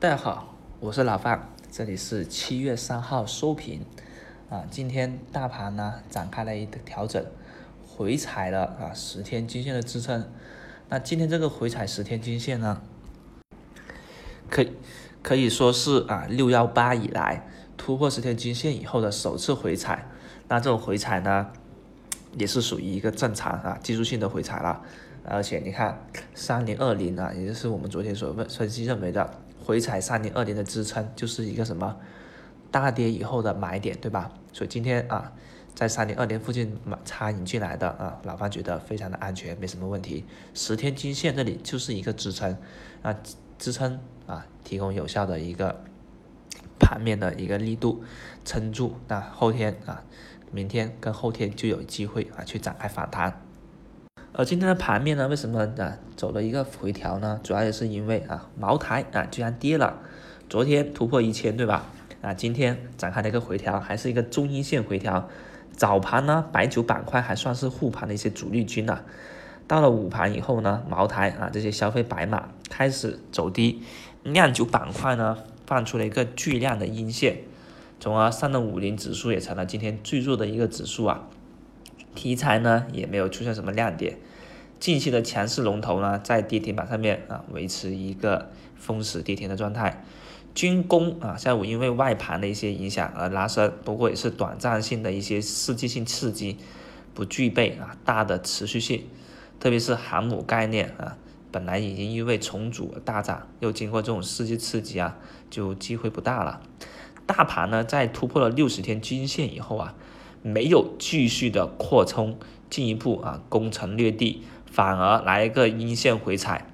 大家好，我是老范，这里是七月三号收评啊。今天大盘呢展开了一个调整，回踩了啊十天均线的支撑。那今天这个回踩十天均线呢，可可以说是啊六幺八以来突破十天均线以后的首次回踩。那这种回踩呢，也是属于一个正常啊技术性的回踩了。而且你看三零二零啊，也就是我们昨天所分分析认为的。回踩三零二零的支撑就是一个什么大跌以后的买点，对吧？所以今天啊，在三零二零附近买插引进来的啊，老范觉得非常的安全，没什么问题。十天均线这里就是一个支撑啊，支撑啊，提供有效的一个盘面的一个力度撑住。那后天啊，明天跟后天就有机会啊去展开反弹。而今天的盘面呢，为什么啊走了一个回调呢？主要也是因为啊茅台啊居然跌了，昨天突破一千对吧？啊今天展开了一个回调，还是一个中阴线回调。早盘呢白酒板块还算是护盘的一些主力军呐，到了午盘以后呢，茅台啊这些消费白马开始走低，酿酒板块呢放出了一个巨量的阴线，从而上证五零指数也成了今天最弱的一个指数啊。题材呢也没有出现什么亮点，近期的强势龙头呢在跌停板上面啊维持一个封死跌停的状态，军工啊下午因为外盘的一些影响而拉升，不过也是短暂性的一些刺激性刺激，不具备啊大的持续性，特别是航母概念啊本来已经因为重组大涨，又经过这种刺激刺激啊就机会不大了，大盘呢在突破了六十天均线以后啊。没有继续的扩充，进一步啊攻城略地，反而来一个阴线回踩，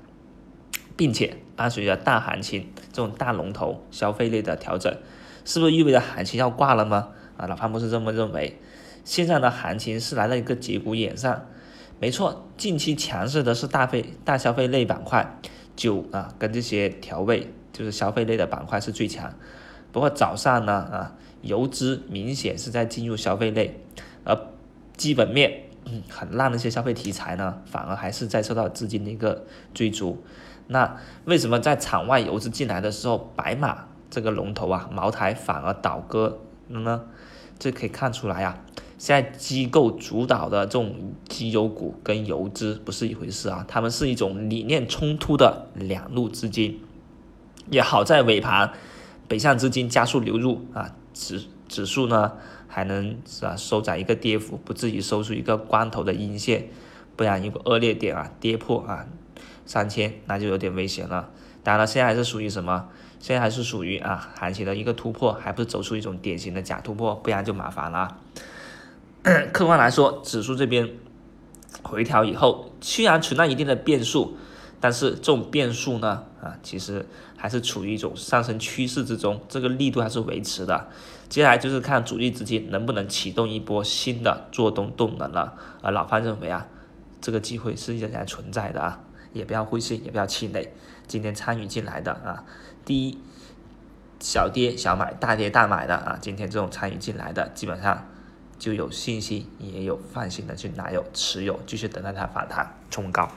并且伴随着大行情这种大龙头消费类的调整，是不是意味着行情要挂了吗？啊，老潘不是这么认为，现在的行情是来了一个节骨眼上，没错，近期强势的是大费大消费类板块，酒啊跟这些调味就是消费类的板块是最强。不过早上呢，啊，游资明显是在进入消费类，而基本面很烂的一些消费题材呢，反而还是在受到资金的一个追逐。那为什么在场外游资进来的时候，白马这个龙头啊，茅台反而倒戈了呢？这可以看出来啊，现在机构主导的这种机油股跟游资不是一回事啊，他们是一种理念冲突的两路资金。也好在尾盘。北向资金加速流入啊，指指数呢还能是吧收窄一个跌幅，不至于收出一个光头的阴线，不然一个恶劣点啊跌破啊三千，那就有点危险了。当然了，现在还是属于什么？现在还是属于啊行情的一个突破，还不是走出一种典型的假突破，不然就麻烦了。客观来说，指数这边回调以后，虽然存在一定的变数。但是这种变数呢，啊，其实还是处于一种上升趋势之中，这个力度还是维持的。接下来就是看主力资金能不能启动一波新的做动动能了。而老范认为啊，这个机会是仍然存在的啊，也不要灰心，也不要气馁。今天参与进来的啊，第一小跌小买，大跌大买的啊，今天这种参与进来的，基本上就有信心，也有放心的去拿有持有，继续等待它反弹冲高。